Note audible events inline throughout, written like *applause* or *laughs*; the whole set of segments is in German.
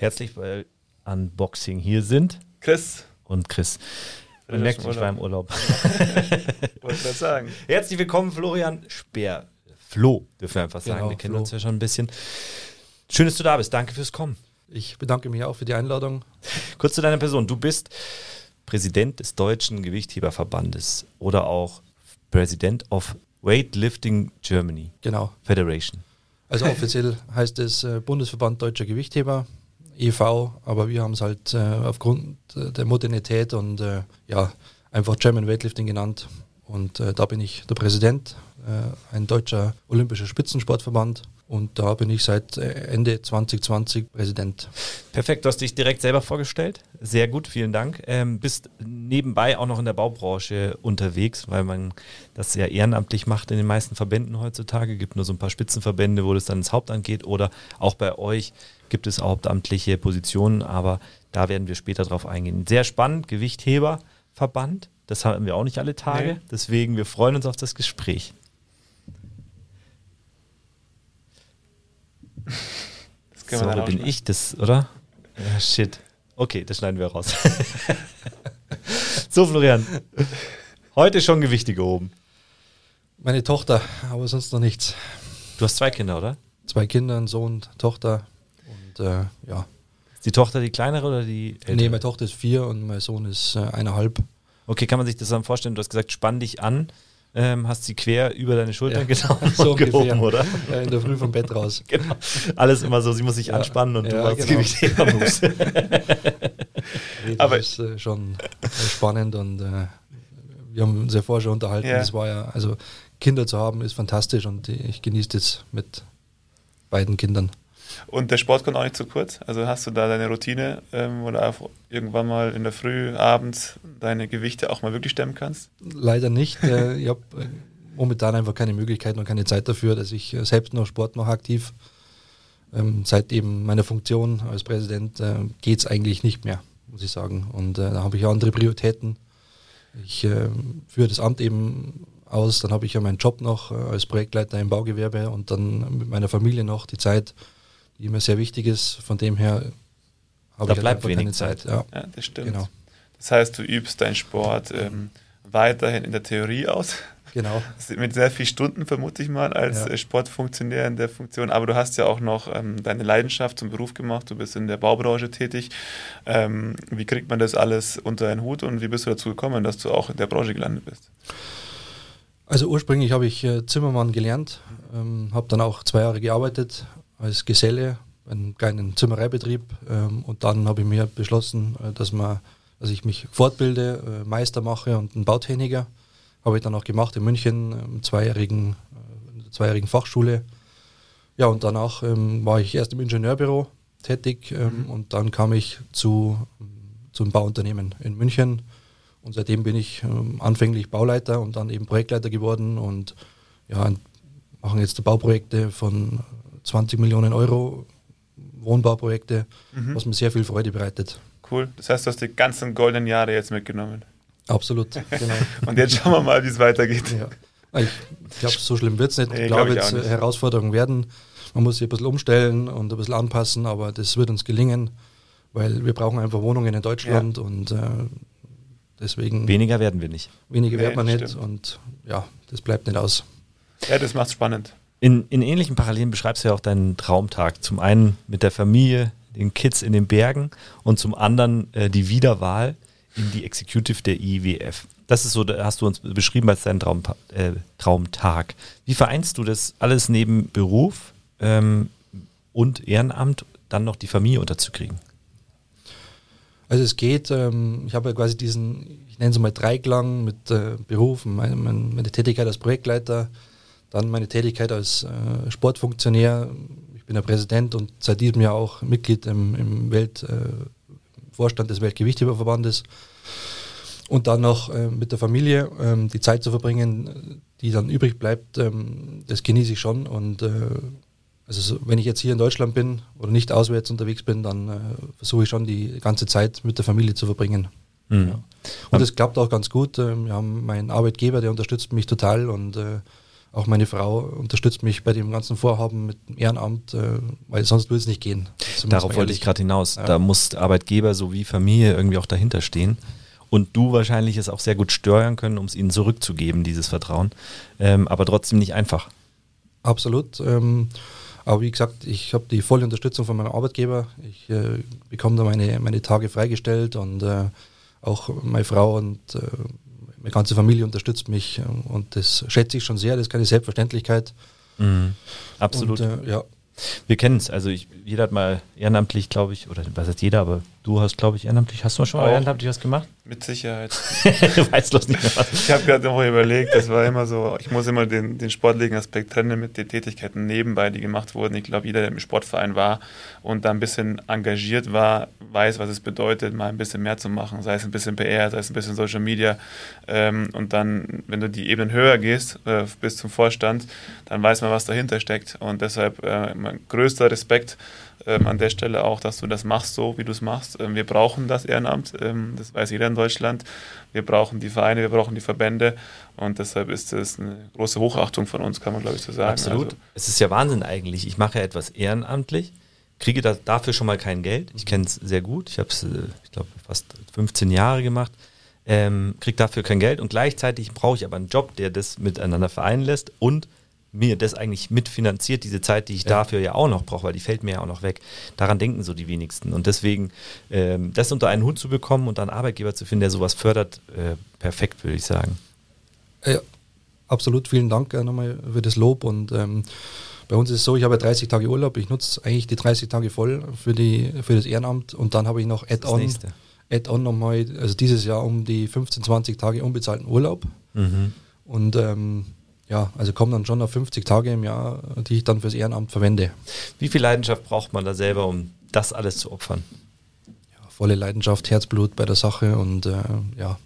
herzlich bei Unboxing hier sind. Chris. Und Chris. Man merkt, ich war im Urlaub. *laughs* Wollte ich sagen. Herzlich willkommen, Florian Speer. Flo, dürfen wir einfach sagen. Genau, wir kennen Flo. uns ja schon ein bisschen. Schön, dass du da bist. Danke fürs Kommen. Ich bedanke mich auch für die Einladung. Kurz zu deiner Person. Du bist Präsident des Deutschen Gewichtheberverbandes oder auch Präsident of Weightlifting Germany Genau. Federation. Also offiziell heißt es äh, Bundesverband Deutscher Gewichtheber, e.V., aber wir haben es halt äh, aufgrund äh, der Modernität und äh, ja, einfach German Weightlifting genannt. Und äh, da bin ich der Präsident, äh, ein deutscher olympischer Spitzensportverband. Und da bin ich seit äh, Ende 2020 Präsident. Perfekt, du hast dich direkt selber vorgestellt. Sehr gut, vielen Dank. Ähm, bist nebenbei auch noch in der Baubranche unterwegs, weil man das ja ehrenamtlich macht in den meisten Verbänden heutzutage. Gibt nur so ein paar Spitzenverbände, wo das dann ins Hauptamt geht oder auch bei euch gibt es hauptamtliche Positionen, aber da werden wir später drauf eingehen. Sehr spannend, Gewichtheberverband. Das haben wir auch nicht alle Tage. Nee. Deswegen, wir freuen uns auf das Gespräch. Das können So, bin ich das, oder? Ja, shit. Okay, das schneiden wir raus. *laughs* so, Florian. Heute schon Gewichte gehoben. Meine Tochter, aber sonst noch nichts. Du hast zwei Kinder, oder? Zwei Kinder, ein Sohn, Tochter. Und äh, ja, Ist die Tochter die kleinere oder die ältere? nee, meine Tochter ist vier und mein Sohn ist äh, eineinhalb. Okay, kann man sich das dann vorstellen? Du hast gesagt, spann dich an, ähm, hast sie quer über deine Schultern Ja, genommen *laughs* so gehoben, oder? Ja, in der Früh vom Bett raus. *laughs* Genau. Alles immer so, sie muss sich Ja, anspannen und du ja, machst genau. Gewichtheber-Moves. *laughs* Nee, das Aber- ist äh, schon äh, spannend und äh, wir haben uns ja vorher schon unterhalten. Ja. Das war ja, also Kinder zu haben ist fantastisch und ich genieße das mit beiden Kindern. Und der Sport kommt auch nicht zu kurz. Also hast du da deine Routine, ähm, wo du auch irgendwann mal in der Früh, abends deine Gewichte auch mal wirklich stemmen kannst? Leider nicht. Äh, ich habe äh, momentan einfach keine Möglichkeit und keine Zeit dafür, dass ich äh, selbst noch Sport mache aktiv. Ähm, seit eben meiner Funktion als Präsident äh, geht es eigentlich nicht mehr, muss ich sagen. Und äh, da habe ich andere Prioritäten. Ich äh, führe das Amt eben aus, dann habe ich ja meinen Job noch äh, als Projektleiter im Baugewerbe und dann mit meiner Familie noch die Zeit, die mir sehr wichtig ist. Von dem her habe Da ich bleibt wenig Zeit. Ja, Ja, das stimmt. genau. Das heißt, du übst deinen Sport ähm, weiterhin in der Theorie aus. genau. Mit sehr vielen Stunden, vermute ich mal, als Ja. äh, Sportfunktionär in der Funktion. Aber du hast ja auch noch ähm, deine Leidenschaft zum Beruf gemacht. Du bist in der Baubranche tätig. Ähm, wie kriegt man das alles unter einen Hut und wie bist du dazu gekommen, dass du auch in der Branche gelandet bist? Also ursprünglich habe ich äh, Zimmermann gelernt, ähm, habe dann auch zwei Jahre gearbeitet als Geselle bei einem kleinen Zimmereibetrieb ähm, und dann habe ich mir beschlossen, äh, dass, man, dass ich mich fortbilde, äh, Meister mache und einen Bautechniker. Habe ich dann auch gemacht in München, äh, im zweijährigen, äh, in der zweijährigen Fachschule. Ja, und danach ähm, war ich erst im Ingenieurbüro tätig ähm, und dann kam ich zu, zum Bauunternehmen in München. Und seitdem bin ich ähm, anfänglich Bauleiter und dann eben Projektleiter geworden und ja, und machen jetzt Bauprojekte von 20 Millionen Euro, Wohnbauprojekte, was mir sehr viel Freude bereitet. Cool. Das heißt, du hast die ganzen goldenen Jahre jetzt mitgenommen. Absolut, *laughs* genau. Und jetzt schauen wir mal, wie es weitergeht. Ja. Ich glaube, so schlimm wird es nicht. Nee, Ich glaub glaube, auch jetzt Herausforderungen werden. Man muss sich ein bisschen umstellen und ein bisschen anpassen, aber das wird uns gelingen, weil wir brauchen einfach Wohnungen in Deutschland und äh, deswegen Weniger werden wir nicht. weniger Nee, wird man das nicht stimmt. und ja, das bleibt nicht aus. Ja, das macht's spannend. In, in ähnlichen Parallelen beschreibst du ja auch deinen Traumtag. Zum einen mit der Familie, den Kids in den Bergen und zum anderen äh, die Wiederwahl in die Executive der IWF. Das ist so, da hast du uns beschrieben als deinen Traum, äh, Traumtag. Wie vereinst du das alles neben Beruf ähm, und Ehrenamt, dann noch die Familie unterzukriegen? Also es geht, ähm, ich habe ja quasi diesen, ich nenne es mal Dreiklang mit äh, Beruf, meine, meine, Tätigkeit als Projektleiter, dann meine Tätigkeit als äh, Sportfunktionär. Ich bin der Präsident und seit diesem Jahr auch Mitglied im, im Welt, äh, Vorstand des Weltgewichtheberverbandes. Und dann noch äh, mit der Familie ähm, die Zeit zu verbringen, die dann übrig bleibt, ähm, das genieße ich schon. Und äh, also so, wenn ich jetzt hier in Deutschland bin oder nicht auswärts unterwegs bin, dann äh, versuche ich schon die ganze Zeit mit der Familie zu verbringen. Mhm. Ja. Und es klappt auch ganz gut. Ähm, Wir haben meinen Arbeitgeber, der unterstützt mich total und äh, auch meine Frau unterstützt mich bei dem ganzen Vorhaben mit dem Ehrenamt, äh, weil sonst würde es nicht gehen. Darauf wollte ich gerade hinaus. Ja. Da muss Arbeitgeber sowie Familie irgendwie auch dahinter stehen. Und du wahrscheinlich es auch sehr gut steuern können, um es ihnen zurückzugeben, dieses Vertrauen. Ähm, aber trotzdem nicht einfach. Absolut. Ähm, aber wie gesagt, ich habe die volle Unterstützung von meinem Arbeitgeber. Ich äh, bekomme da meine, meine Tage freigestellt und äh, auch meine Frau und äh, meine ganze Familie unterstützt mich ähm, und das schätze ich schon sehr. Das ist keine Selbstverständlichkeit. Mhm. Absolut. Und, äh, ja. Wir kennen es. Also ich, jeder hat mal ehrenamtlich, glaube ich, oder was heißt jeder, aber du hast, glaube ich, ehrenamtlich. Hast du schon mal ehrenamtlich was gemacht? Mit Sicherheit. *laughs* Weiß bloß nicht mehr was. Ich habe gerade noch überlegt, das war immer so, ich muss immer den, den sportlichen Aspekt trennen mit den Tätigkeiten nebenbei, die gemacht wurden. Ich glaube, jeder, der im Sportverein war und da ein bisschen engagiert war, weiß, was es bedeutet, mal ein bisschen mehr zu machen, sei es ein bisschen PR, sei es ein bisschen Social Media. Ähm, und dann, wenn du die Ebenen höher gehst, äh, bis zum Vorstand, dann weiß man, was dahinter steckt. Und deshalb äh, mein größter Respekt ähm, an der Stelle auch, dass du das machst, so wie du es machst. Ähm, wir brauchen das Ehrenamt, ähm, das weiß jeder in Deutschland. Wir brauchen die Vereine, wir brauchen die Verbände und deshalb ist es eine große Hochachtung von uns, kann man glaube ich so sagen. Absolut. Also, es ist ja Wahnsinn eigentlich. Ich mache ja etwas ehrenamtlich, kriege da, dafür schon mal kein Geld. Ich kenne es sehr gut. Ich habe es, äh, ich glaube, fast 15 Jahre gemacht. Ähm, kriege dafür kein Geld und gleichzeitig brauche ich aber einen Job, der das miteinander vereinen lässt und mir das eigentlich mitfinanziert, diese Zeit, die ich ja. dafür ja auch noch brauche, weil die fällt mir ja auch noch weg. Daran denken so die wenigsten. Und deswegen, ähm, das unter einen Hut zu bekommen und dann Arbeitgeber zu finden, der sowas fördert, äh, perfekt, würde ich sagen. Ja, absolut. Vielen Dank äh, nochmal für das Lob. Und ähm, bei uns ist es so, ich habe 30 Tage Urlaub. Ich nutze eigentlich die 30 Tage voll für, die, für das Ehrenamt und dann habe ich noch Add-on. Add-on nochmal, also dieses Jahr um die 15, 20 Tage unbezahlten Urlaub. Mhm. Und ähm, ja, also kommen dann schon auf 50 Tage im Jahr, die ich dann fürs Ehrenamt verwende. Wie viel Leidenschaft braucht man da selber, um das alles zu opfern? Ja, volle Leidenschaft, Herzblut bei der Sache und äh, ja,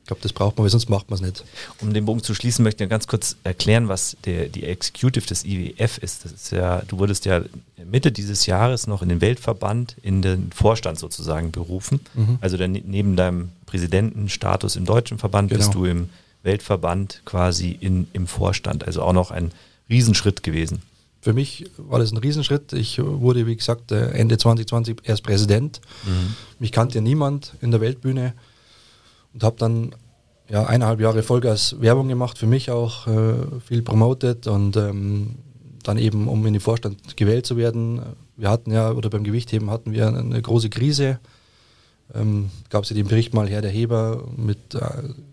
ich glaube, das braucht man, weil sonst macht man es nicht. Um den Bogen zu schließen, möchte ich ganz kurz erklären, was der, die Executive des IWF ist. Das ist ja, du wurdest ja Mitte dieses Jahres noch in den Weltverband, in den Vorstand sozusagen berufen. Mhm. Also dann, neben deinem Präsidentenstatus im deutschen Verband genau. bist du im Weltverband quasi in, im Vorstand. Also auch noch ein Riesenschritt gewesen. Für mich war das ein Riesenschritt. Ich wurde, wie gesagt, äh, Ende 2020 erst Präsident. Mhm. Mich kannte niemand in der Weltbühne und habe dann ja, eineinhalb Jahre Vollgas Werbung gemacht, für mich auch äh, viel promotet und ähm, dann eben, um in den Vorstand gewählt zu werden. Wir hatten ja, oder beim Gewichtheben hatten wir eine große Krise. Ähm, Gab es ja den Bericht mal her, der Heber mit äh,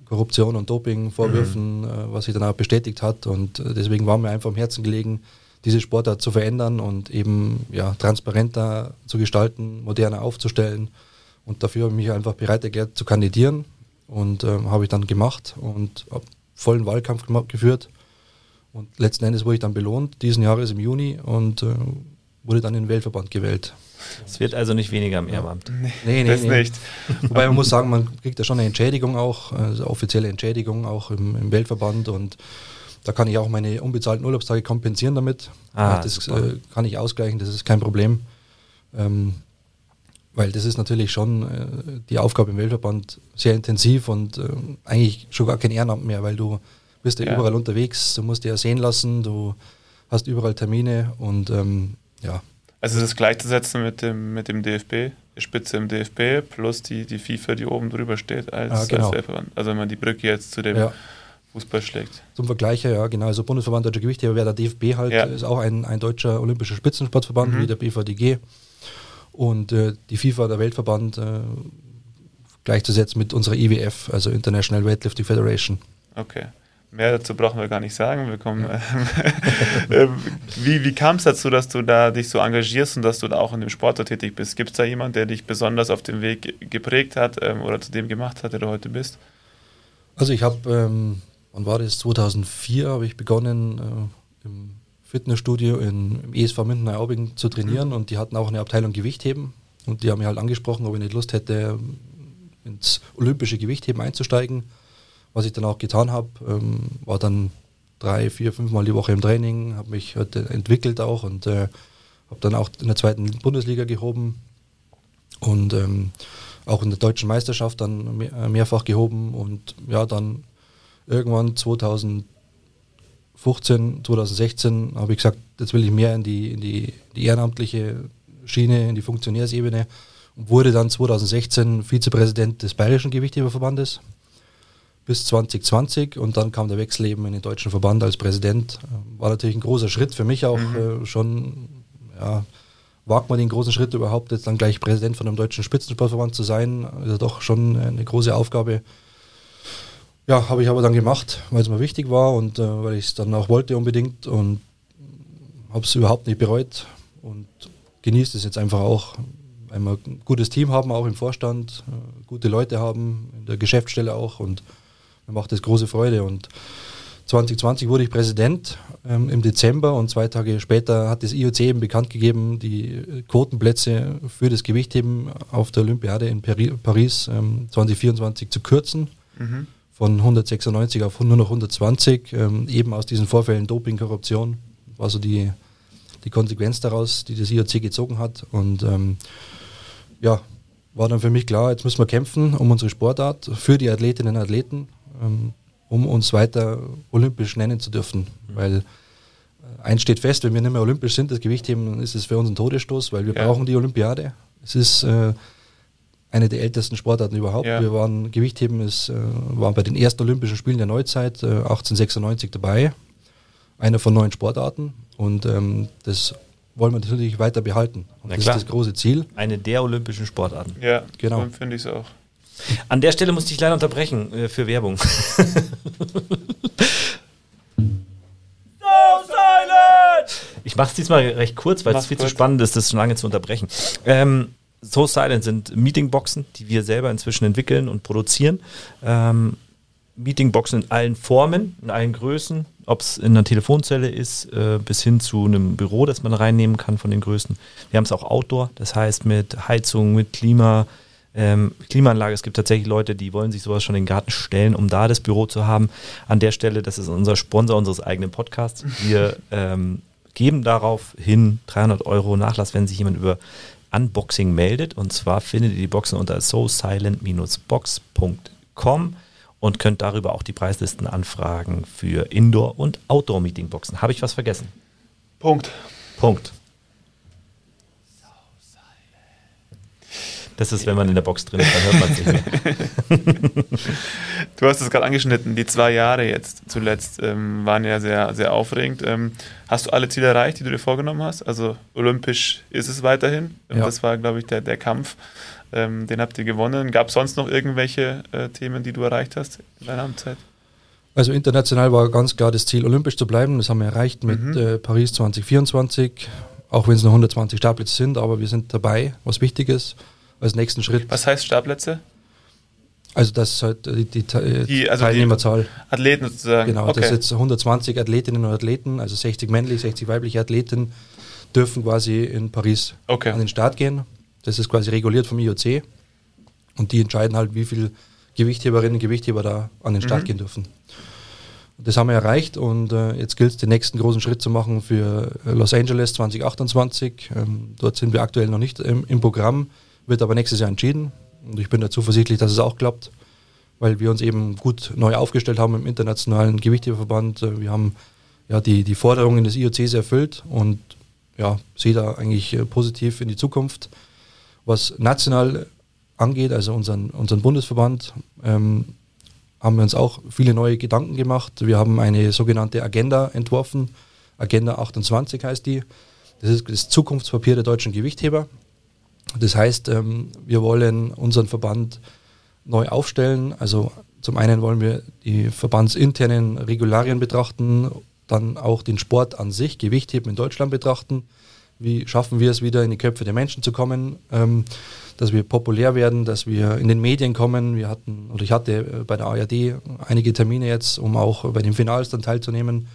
Korruption und Dopingvorwürfen, mhm. äh, was sich dann auch bestätigt hat. Und äh, deswegen war mir einfach am Herzen gelegen, diese Sportart zu verändern und eben ja, transparenter zu gestalten, moderner aufzustellen. Und dafür habe ich mich einfach bereit erklärt zu kandidieren und äh, habe ich dann gemacht und habe vollen Wahlkampf geführt. Und letzten Endes wurde ich dann belohnt, diesen Jahres im Juni und äh, wurde dann in den Weltverband gewählt. Es wird also nicht weniger im Ehrenamt. Nee, nee, nee das nee. nicht. Wobei man muss sagen, man kriegt ja schon eine Entschädigung auch, also offizielle Entschädigung auch im, im Weltverband und da kann ich auch meine unbezahlten Urlaubstage kompensieren damit. Ah, das äh, kann ich ausgleichen, das ist kein Problem. Ähm, weil das ist natürlich schon äh, die Aufgabe im Weltverband sehr intensiv und äh, eigentlich schon gar kein Ehrenamt mehr, weil du bist ja, ja. überall unterwegs, du musst dich ja sehen lassen, du hast überall Termine und ähm, ja, also es ist gleichzusetzen mit dem, mit dem DFB, die Spitze im DFB plus die, die FIFA, die oben drüber steht als, ah, genau. als Also wenn man die Brücke jetzt zu dem ja. Fußball schlägt. Zum Vergleich, ja, genau. Also Bundesverband Deutscher Gewichtheber wäre der DFB halt, ja. ist auch ein, ein deutscher olympischer Spitzensportverband mhm. wie der BVDG. Und äh, die FIFA, der Weltverband, äh, gleichzusetzen mit unserer IWF, also International Weightlifting Federation. Okay. Mehr dazu brauchen wir gar nicht sagen. Wir kommen, *laughs* äh, wie wie kam es dazu, dass du da dich so engagierst und dass du da auch in dem Sport tätig bist? Gibt es da jemanden, der dich besonders auf dem Weg geprägt hat ähm, oder zu dem gemacht hat, der du heute bist? Also ich habe, ähm, wann war das? 2004 habe ich begonnen äh, im Fitnessstudio in, im ESV Minden Aubing zu trainieren mhm. und die hatten auch eine Abteilung Gewichtheben und die haben mich halt angesprochen, ob ich nicht Lust hätte, ins olympische Gewichtheben einzusteigen was ich dann auch getan habe, ähm, war dann drei, vier, fünf Mal die Woche im Training, habe mich halt entwickelt auch und äh, habe dann auch in der zweiten Bundesliga gehoben und ähm, auch in der deutschen Meisterschaft dann mehr, mehrfach gehoben und ja, dann irgendwann 2005 2015, 2016 habe ich gesagt, jetzt will ich mehr in die, in die, die ehrenamtliche Schiene, in die Funktionärsebene und wurde dann 2016 Vizepräsident des Bayerischen Gewichtheberverbandes bis 2020 und dann kam der Wechsel eben in den deutschen Verband als Präsident. War natürlich ein großer Schritt für mich auch mhm. äh, schon, ja, wagt man den großen Schritt überhaupt, jetzt dann gleich Präsident von einem deutschen Spitzensportverband zu sein, ist ja doch schon eine große Aufgabe. Ja, habe ich aber dann gemacht, weil es mir wichtig war und äh, weil ich es dann auch wollte unbedingt und habe es überhaupt nicht bereut und genieße es jetzt einfach auch, weil wir ein gutes Team haben, auch im Vorstand, äh, gute Leute haben, in der Geschäftsstelle auch und mir macht das große Freude und 2020 wurde ich Präsident ähm, im Dezember und zwei Tage später hat das IOC eben bekannt gegeben, die Quotenplätze für das Gewichtheben auf der Olympiade in Pari Paris ähm, 2024 zu kürzen. Mhm. Von 196 auf nur noch 120, ähm, eben aus diesen Vorfällen Doping, Korruption, war so die, die Konsequenz daraus, die das IOC gezogen hat. Und ähm, ja, war dann für mich klar, jetzt müssen wir kämpfen um unsere Sportart, für die Athletinnen und Athleten. Ähm, um uns weiter olympisch nennen zu dürfen. Mhm. Weil äh, eins steht fest, wenn wir nicht mehr olympisch sind, das Gewichtheben, dann ist es für uns ein Todesstoß, weil wir ja. brauchen die Olympiade. Es ist äh, eine der ältesten Sportarten überhaupt. Ja. Wir waren, Gewichtheben ist, äh, waren bei den ersten Olympischen Spielen der Neuzeit äh, 1896 dabei. Einer von neun Sportarten. Und ähm, das wollen wir natürlich weiter behalten. Und das klar. ist das große Ziel. Eine der olympischen Sportarten. Ja, genau. finde ich es auch. An der Stelle musste ich leider unterbrechen äh, für Werbung. *laughs* so silent! Ich mache es diesmal recht kurz, weil es viel kurz. zu spannend ist, das schon lange zu unterbrechen. Ähm, so Silent sind Meetingboxen, die wir selber inzwischen entwickeln und produzieren. Ähm, Meetingboxen in allen Formen, in allen Größen, ob es in einer Telefonzelle ist, äh, bis hin zu einem Büro, das man reinnehmen kann von den Größen. Wir haben es auch Outdoor, das heißt mit Heizung, mit Klima, ähm, Klimaanlage. Es gibt tatsächlich Leute, die wollen sich sowas schon in den Garten stellen, um da das Büro zu haben. An der Stelle, das ist unser Sponsor unseres eigenen Podcasts. Wir ähm, geben darauf hin 300 Euro Nachlass, wenn sich jemand über Unboxing meldet. Und zwar findet ihr die Boxen unter sosilent-box.com und könnt darüber auch die Preislisten anfragen für Indoor- und Outdoor-Meeting-Boxen. Habe ich was vergessen? Punkt. Punkt. Das ist, wenn man in der Box drin ist, dann hört man es nicht mehr. du hast es gerade angeschnitten, die zwei Jahre jetzt zuletzt ähm, waren ja sehr, sehr aufregend. Ähm, hast du alle Ziele erreicht, die du dir vorgenommen hast? Also olympisch ist es weiterhin. Ja. Das war, glaube ich, der, der Kampf. Ähm, den habt ihr gewonnen. Gab es sonst noch irgendwelche äh, Themen, die du erreicht hast in deiner Amtszeit? Also international war ganz klar das Ziel, olympisch zu bleiben. Das haben wir erreicht mit mhm. äh, Paris 2024, auch wenn es nur 120 Startplätze sind, aber wir sind dabei, was wichtig ist als nächsten Schritt. Was heißt Startplätze? Also das ist halt die, die, die also Teilnehmerzahl. Die Athleten sozusagen. Genau, okay. das jetzt 120 Athletinnen und Athleten, also 60 männliche, 60 weibliche Athleten dürfen quasi in Paris okay. an den Start gehen. Das ist quasi reguliert vom IOC und die entscheiden halt, wie viele Gewichtheberinnen und Gewichtheber da an den Start mhm. gehen dürfen. Das haben wir erreicht und äh, jetzt gilt es, den nächsten großen Schritt zu machen für Los Angeles 2028. Ähm, dort sind wir aktuell noch nicht im, im Programm wird aber nächstes Jahr entschieden. Und ich bin da zuversichtlich, dass es auch klappt, weil wir uns eben gut neu aufgestellt haben im internationalen Gewichtheberverband. Äh, wir haben ja die, die Forderungen des IOCs erfüllt und ja, sehe da eigentlich äh, positiv in die Zukunft. Was national angeht, also unseren, unseren Bundesverband, ähm, haben wir uns auch viele neue Gedanken gemacht. Wir haben eine sogenannte Agenda entworfen. Agenda 28 heißt die. Das ist das Zukunftspapier der deutschen Gewichtheber. Das heißt, ähm, wir wollen unseren Verband neu aufstellen. Also zum einen wollen wir die verbandsinternen Regularien betrachten, dann auch den Sport an sich, Gewichtheben in Deutschland betrachten. Wie schaffen wir es wieder in die Köpfe der Menschen zu kommen, ähm, dass wir populär werden, dass wir in den Medien kommen. Wir hatten, oder ich hatte äh, bei der ARD einige Termine jetzt, um auch bei den Finals dann teilzunehmen.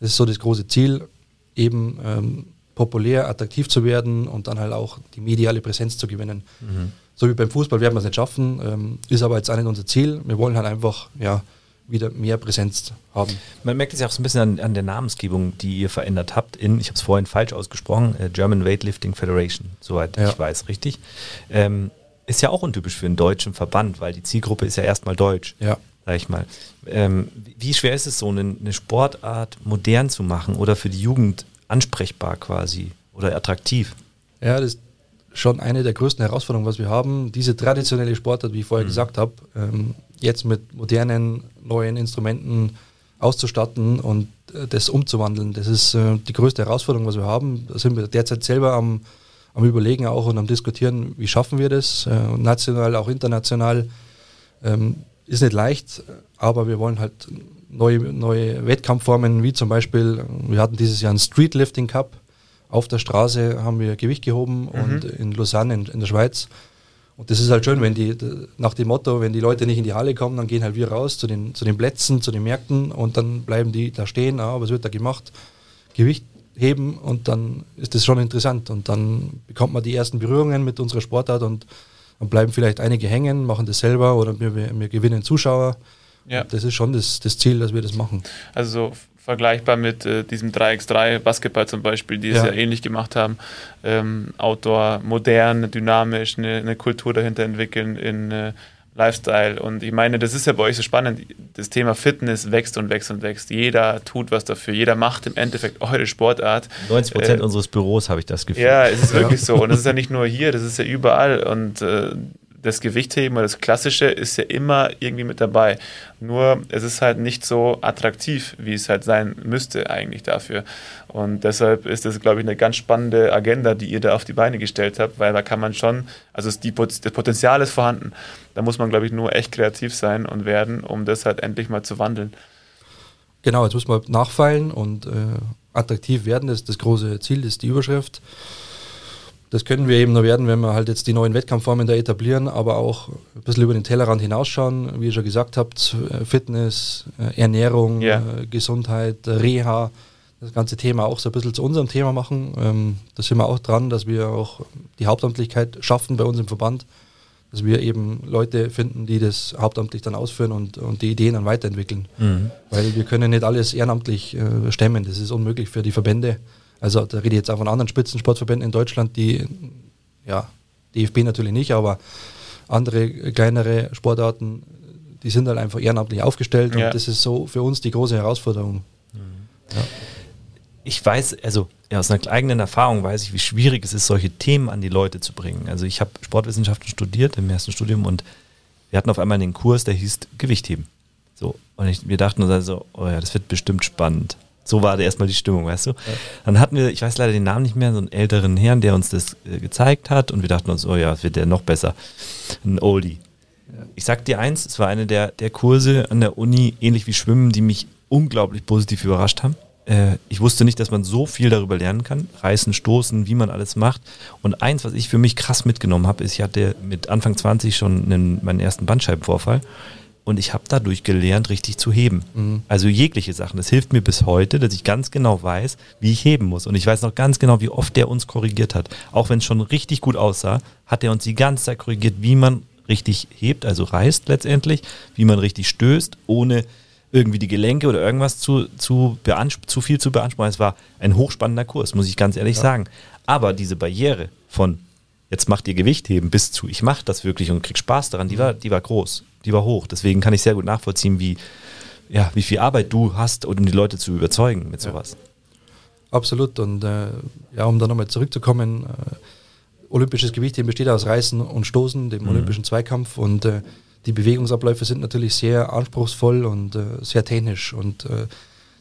Das ist so das große Ziel, eben ähm, populär, attraktiv zu werden und dann halt auch die mediale Präsenz zu gewinnen. Mhm. So wie beim Fußball werden wir es nicht schaffen, ähm, ist aber jetzt auch nicht unser Ziel. Wir wollen halt einfach ja, wieder mehr Präsenz haben. Man merkt es ja auch so ein bisschen an, an der Namensgebung, die ihr verändert habt in, ich habe es vorhin falsch ausgesprochen, äh, German Weightlifting Federation, soweit ja. ich weiß, richtig. Ähm, ist ja auch untypisch für einen deutschen Verband, weil die Zielgruppe ist ja erstmal deutsch. Ja. sag ich mal. Ähm, wie schwer ist es so, eine, eine Sportart modern zu machen oder für die Jugend ansprechbar quasi oder attraktiv? Ja, das ist schon eine der größten Herausforderungen, was wir haben. Diese traditionelle Sportart, wie ich vorher mhm. gesagt habe, ähm, jetzt mit modernen, neuen Instrumenten auszustatten und äh, das umzuwandeln, das ist äh, die größte Herausforderung, was wir haben. Da sind wir derzeit selber am, am Überlegen auch und am Diskutieren, wie schaffen wir das, äh, national, auch international. Ähm, ist nicht leicht, aber wir wollen halt neue, neue Wettkampfformen, wie zum Beispiel, wir hatten dieses Jahr einen Streetlifting Cup. Auf der Straße haben wir Gewicht gehoben mhm. und in Lausanne in, in, der Schweiz. Und das ist halt schön, wenn die, nach dem Motto, wenn die Leute nicht in die Halle kommen, dann gehen halt wir raus zu den, zu den Plätzen, zu den Märkten und dann bleiben die da stehen, ah, was wird da gemacht? Gewicht heben und dann ist das schon interessant und dann bekommt man die ersten Berührungen mit unserer Sportart und dann bleiben vielleicht einige hängen, machen das selber oder wir, wir gewinnen Zuschauer. Ja. Das ist schon das, das Ziel, dass wir das machen. Also so vergleichbar mit äh, diesem 3x3 Basketball zum Beispiel, die es ja, ja ähnlich gemacht haben. Ähm, Outdoor, modern, dynamisch, eine, eine, Kultur dahinter entwickeln in äh, Lifestyle. Und ich meine, das ist ja bei euch so spannend. Das Thema Fitness wächst und wächst und wächst. Jeder tut was dafür. Jeder macht im Endeffekt *laughs* eure Sportart. 90 Prozent äh, unseres Büros habe ich das Gefühl. Ja, es ist wirklich so. Und *laughs* es ist ja nicht nur hier, das ist ja überall. Und äh, das Gewichtheben oder das Klassische ist ja immer irgendwie mit dabei. Nur es ist halt nicht so attraktiv, wie es halt sein müsste eigentlich dafür. Und deshalb ist das, glaube ich, eine ganz spannende Agenda, die ihr da auf die Beine gestellt habt, weil da kann man schon, also die, das Potenzial ist vorhanden. Da muss man, glaube ich, nur echt kreativ sein und werden, um das halt endlich mal zu wandeln. Genau, jetzt muss man nachfallen und äh, attraktiv werden, das ist das große Ziel, das ist die Überschrift. Das können wir eben nur werden, wenn wir halt jetzt die neuen Wettkampfformen da etablieren, aber auch ein bisschen über den Tellerrand hinausschauen. Wie ihr schon gesagt habt, äh, Fitness, äh, Ernährung, yeah. Gesundheit, Reha, das ganze Thema auch so ein bisschen zu unserem Thema machen. Ähm, da sind wir auch dran, dass wir auch die Hauptamtlichkeit schaffen bei uns im Verband, dass wir eben Leute finden, die das hauptamtlich dann ausführen und, und die Ideen dann weiterentwickeln. Mhm. Weil wir können nicht alles ehrenamtlich äh, stemmen, das ist unmöglich für die Verbände. Also da rede ich jetzt auch von anderen Spitzensportverbänden in Deutschland, die, ja, DFB natürlich nicht, aber andere kleinere Sportarten, die sind halt einfach ehrenamtlich aufgestellt ja. und das ist so für uns die große Herausforderung. Mhm. Ja. Ich weiß, also ja, aus einer eigenen Erfahrung weiß ich, wie schwierig es ist, solche Themen an die Leute zu bringen. Also ich habe Sportwissenschaften studiert im ersten Studium und wir hatten auf einmal einen Kurs, der hieß Gewichtheben. So, und ich, wir dachten uns also, oh ja, das wird bestimmt spannend. So war erstmal die Stimmung, weißt du? Ja. Dann hatten wir, ich weiß leider den Namen nicht mehr, so einen älteren Herrn, der uns das äh, gezeigt hat und wir dachten uns, oh ja, wird der noch besser. Ein Oldie. Ja. Ich sag dir eins, es war eine der, der Kurse an der Uni, ähnlich wie Schwimmen, die mich unglaublich positiv überrascht haben. Äh, ich wusste nicht, dass man so viel darüber lernen kann. Reißen, stoßen, wie man alles macht. Und eins, was ich für mich krass mitgenommen habe, ist, ich hatte mit Anfang 20 schon einen, meinen ersten Bandscheibenvorfall und ich habe dadurch gelernt, richtig zu heben. Mhm. Also jegliche Sachen. Das hilft mir bis heute, dass ich ganz genau weiß, wie ich heben muss. Und ich weiß noch ganz genau, wie oft der uns korrigiert hat. Auch wenn es schon richtig gut aussah, hat er uns die ganze Zeit korrigiert, wie man richtig hebt, also reißt letztendlich, wie man richtig stößt, ohne irgendwie die Gelenke oder irgendwas zu, zu, zu viel zu beanspruchen. Es war ein hochspannender Kurs, muss ich ganz ehrlich ja. sagen. Aber diese Barriere von jetzt macht ihr Gewichtheben bis zu ich mache das wirklich und krieg Spaß daran, die war, die war groß die war hoch. Deswegen kann ich sehr gut nachvollziehen, wie, ja, wie viel Arbeit du hast, um die Leute zu überzeugen mit sowas. Ja. Absolut. Und äh, ja, um da nochmal zurückzukommen, äh, olympisches Gewicht besteht aus Reißen und Stoßen, dem mhm. olympischen Zweikampf. Und äh, die Bewegungsabläufe sind natürlich sehr anspruchsvoll und äh, sehr technisch. Und äh,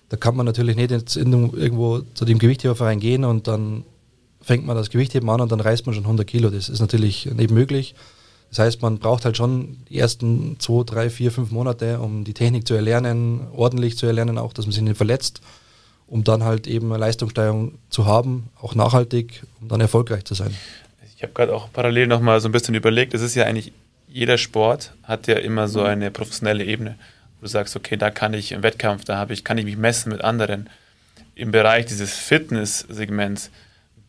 da kann man natürlich nicht irgendwo zu dem Gewichtheberverein gehen und dann fängt man das Gewichtheben an und dann reißt man schon 100 Kilo. Das ist natürlich nicht möglich. Das heißt, man braucht halt schon die ersten zwei, drei, vier, fünf Monate, um die Technik zu erlernen, ordentlich zu erlernen, auch dass man sich nicht verletzt, um dann halt eben eine Leistungssteigerung zu haben, auch nachhaltig, um dann erfolgreich zu sein. Ich habe gerade auch parallel nochmal so ein bisschen überlegt, es ist ja eigentlich, jeder Sport hat ja immer so eine professionelle Ebene. Wo du sagst, okay, da kann ich im Wettkampf, da habe ich, kann ich mich messen mit anderen. Im Bereich dieses Fitness-Segments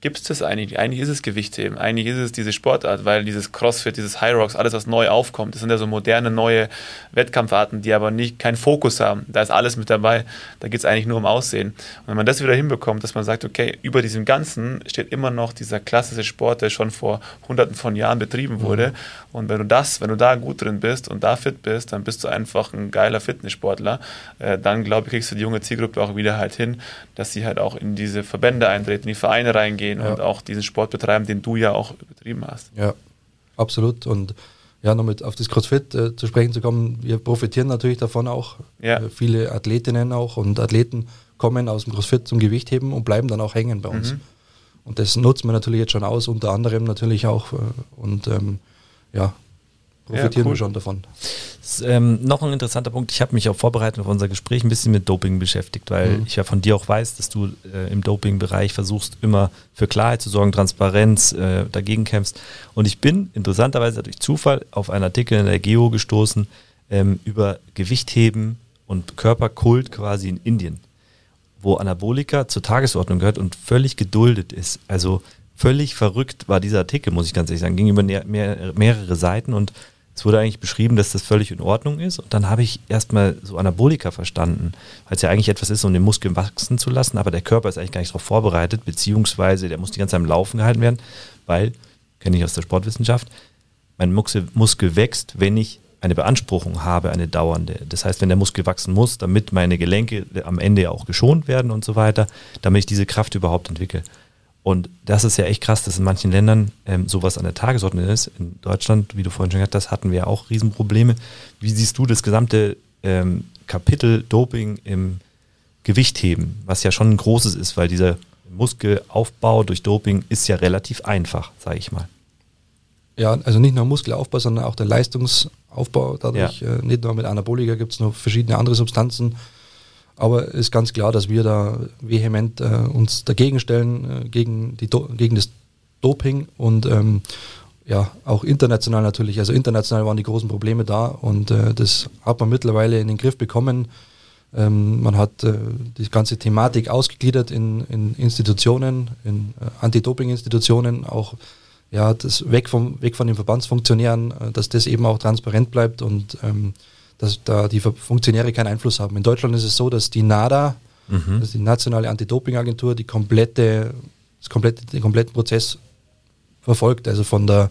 gibt es das eigentlich? Eigentlich ist es Gewichtheben, eigentlich ist es diese Sportart, weil dieses Crossfit, dieses High Rocks, alles was neu aufkommt, das sind ja so moderne neue Wettkampfarten, die aber nicht keinen Fokus haben. Da ist alles mit dabei. Da geht es eigentlich nur um Aussehen. Und wenn man das wieder hinbekommt, dass man sagt, okay, über diesem Ganzen steht immer noch dieser klassische Sport, der schon vor hunderten von Jahren betrieben wurde. Mhm. Und wenn du das, wenn du da gut drin bist und da fit bist, dann bist du einfach ein geiler Fitnesssportler. Äh, dann glaube ich, kriegst du die junge Zielgruppe auch wieder halt hin, dass sie halt auch in diese Verbände eintreten, in die Vereine reingehen gehen ja. und auch diesen Sport betreiben, den du ja auch betrieben hast. Ja, absolut. Und ja, nochmal auf das CrossFit äh, zu sprechen zu kommen, wir profitieren natürlich davon auch. Ja. Äh, viele Athletinnen auch und Athleten kommen aus dem CrossFit zum Gewichtheben und bleiben dann auch hängen bei uns. Mhm. Und das nutzt man natürlich jetzt schon aus, unter anderem natürlich auch. Äh, und ähm, ja, profitieren ja, cool. wir schon davon. Ist, ähm, noch ein interessanter Punkt. Ich habe mich auch vorbereitet auf unser Gespräch ein bisschen mit Doping beschäftigt, weil mhm. ich ja von dir auch weiß, dass du äh, im Doping-Bereich versuchst, immer für Klarheit zu sorgen, Transparenz, äh, dagegen kämpfst. Und ich bin interessanterweise durch Zufall auf einen Artikel in der Geo gestoßen ähm, über Gewichtheben und Körperkult quasi in Indien, wo Anabolika zur Tagesordnung gehört und völlig geduldet ist. Also völlig verrückt war dieser Artikel, muss ich ganz ehrlich sagen. Ging über mehr, mehrere Seiten und es wurde eigentlich beschrieben, dass das völlig in Ordnung ist. Und dann habe ich erstmal so Anabolika verstanden, weil es ja eigentlich etwas ist, um den Muskeln wachsen zu lassen, aber der Körper ist eigentlich gar nicht darauf vorbereitet, beziehungsweise der muss die ganze Zeit am Laufen gehalten werden, weil, kenne ich aus der Sportwissenschaft, mein Muskel, Muskel wächst, wenn ich eine Beanspruchung habe, eine dauernde. Das heißt, wenn der Muskel wachsen muss, damit meine Gelenke am Ende ja auch geschont werden und so weiter, damit ich diese Kraft überhaupt entwickle. Und das ist ja echt krass, dass in manchen Ländern ähm, sowas an der Tagesordnung ist. In Deutschland, wie du vorhin schon gesagt hast, hatten wir auch Riesenprobleme. Wie siehst du das gesamte ähm, Kapitel Doping im Gewichtheben, was ja schon ein großes ist, weil dieser Muskelaufbau durch Doping ist ja relativ einfach, sage ich mal. Ja, also nicht nur Muskelaufbau, sondern auch der Leistungsaufbau dadurch. Ja. Äh, nicht nur mit Anabolika gibt es noch verschiedene andere Substanzen aber ist ganz klar, dass wir da vehement äh, uns dagegen stellen, äh, gegen, die gegen das Doping und ähm, ja, auch international natürlich. Also international waren die großen Probleme da und äh, das hat man mittlerweile in den Griff bekommen. Ähm, man hat äh, die ganze Thematik ausgegliedert in, in Institutionen, in äh, Anti-Doping-Institutionen, auch ja, das weg, vom, weg von den Verbandsfunktionären, äh, dass das eben auch transparent bleibt und ähm, dass da die Funktionäre keinen Einfluss haben. In Deutschland ist es so, dass die NADA, mhm. ist die nationale Anti-Doping-Agentur, die komplette, das komplette, den kompletten Prozess verfolgt. Also von der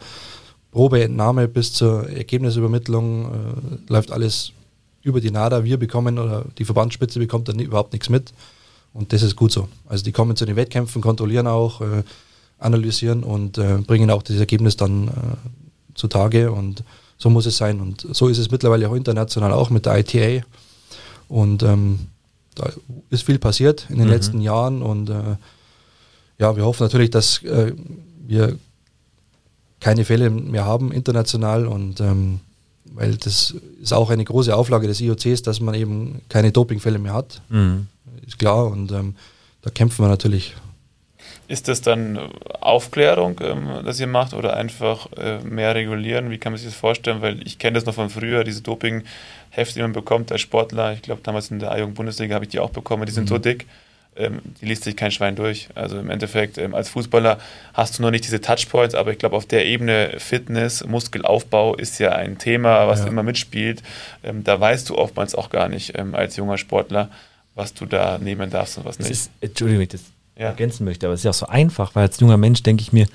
Probeentnahme bis zur Ergebnisübermittlung äh, läuft alles über die NADA. Wir bekommen oder die Verbandsspitze bekommt dann überhaupt nichts mit. Und das ist gut so. Also die kommen zu den Wettkämpfen, kontrollieren auch, äh, analysieren und äh, bringen auch das Ergebnis dann äh, zutage. Und so muss es sein. Und so ist es mittlerweile auch international auch mit der ITA. Und ähm, da ist viel passiert in den mhm. letzten Jahren. Und äh, ja, wir hoffen natürlich, dass äh, wir keine Fälle mehr haben international und ähm, weil das ist auch eine große Auflage des IOCs, dass man eben keine Dopingfälle mehr hat. Mhm. Ist klar und ähm, da kämpfen wir natürlich ist das dann Aufklärung, ähm, das ihr macht oder einfach äh, mehr regulieren? Wie kann man sich das vorstellen? Weil ich kenne das noch von früher, diese Doping-Hefte, die man bekommt als Sportler. Ich glaube, damals in der A-Jugend-Bundesliga habe ich die auch bekommen. Die sind mhm. so dick, ähm, die liest sich kein Schwein durch. Also im Endeffekt, ähm, als Fußballer hast du noch nicht diese Touchpoints, aber ich glaube, auf der Ebene Fitness, Muskelaufbau ist ja ein Thema, was ja. immer mitspielt. Ähm, da weißt du oftmals auch gar nicht ähm, als junger Sportler, was du da nehmen darfst und was nicht. Ist, Entschuldigung, das ja. ergänzen möchte. Aber es ist ja auch so einfach, weil als junger Mensch denke ich mir,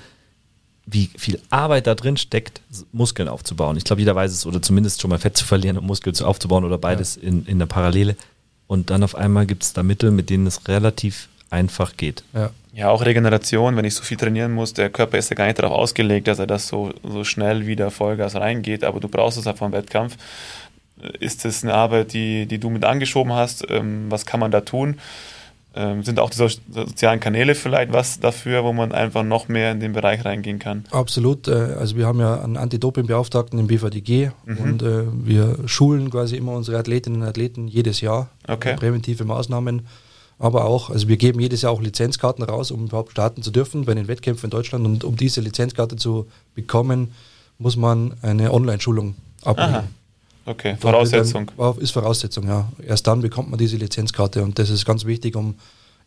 wie viel Arbeit da drin steckt, Muskeln aufzubauen. Ich glaube, jeder weiß es, oder zumindest schon mal Fett zu verlieren und Muskeln aufzubauen oder beides ja. in, in der Parallele. Und dann auf einmal gibt es da Mittel, mit denen es relativ einfach geht. Ja. ja, auch Regeneration, wenn ich so viel trainieren muss, der Körper ist ja gar nicht darauf ausgelegt, dass er das so, so schnell wieder Vollgas reingeht, aber du brauchst es halt vom Wettkampf. Ist das eine Arbeit, die, die du mit angeschoben hast? Ähm, was kann man da tun? Ähm, sind auch die so sozialen Kanäle vielleicht was dafür, wo man einfach noch mehr in den Bereich reingehen kann? Absolut. Äh, also wir haben ja einen Anti-Doping-Beauftragten im BVDG mhm. und äh, wir schulen quasi immer unsere Athletinnen und Athleten jedes Jahr. Okay. Präventive Maßnahmen. Aber auch, also wir geben jedes Jahr auch Lizenzkarten raus, um überhaupt starten zu dürfen bei den Wettkämpfen in Deutschland. Und um diese Lizenzkarte zu bekommen, muss man eine Online-Schulung ablegen. Okay, Voraussetzung. Dann, ist Voraussetzung, ja. Erst dann bekommt man diese Lizenzkarte und das ist ganz wichtig, um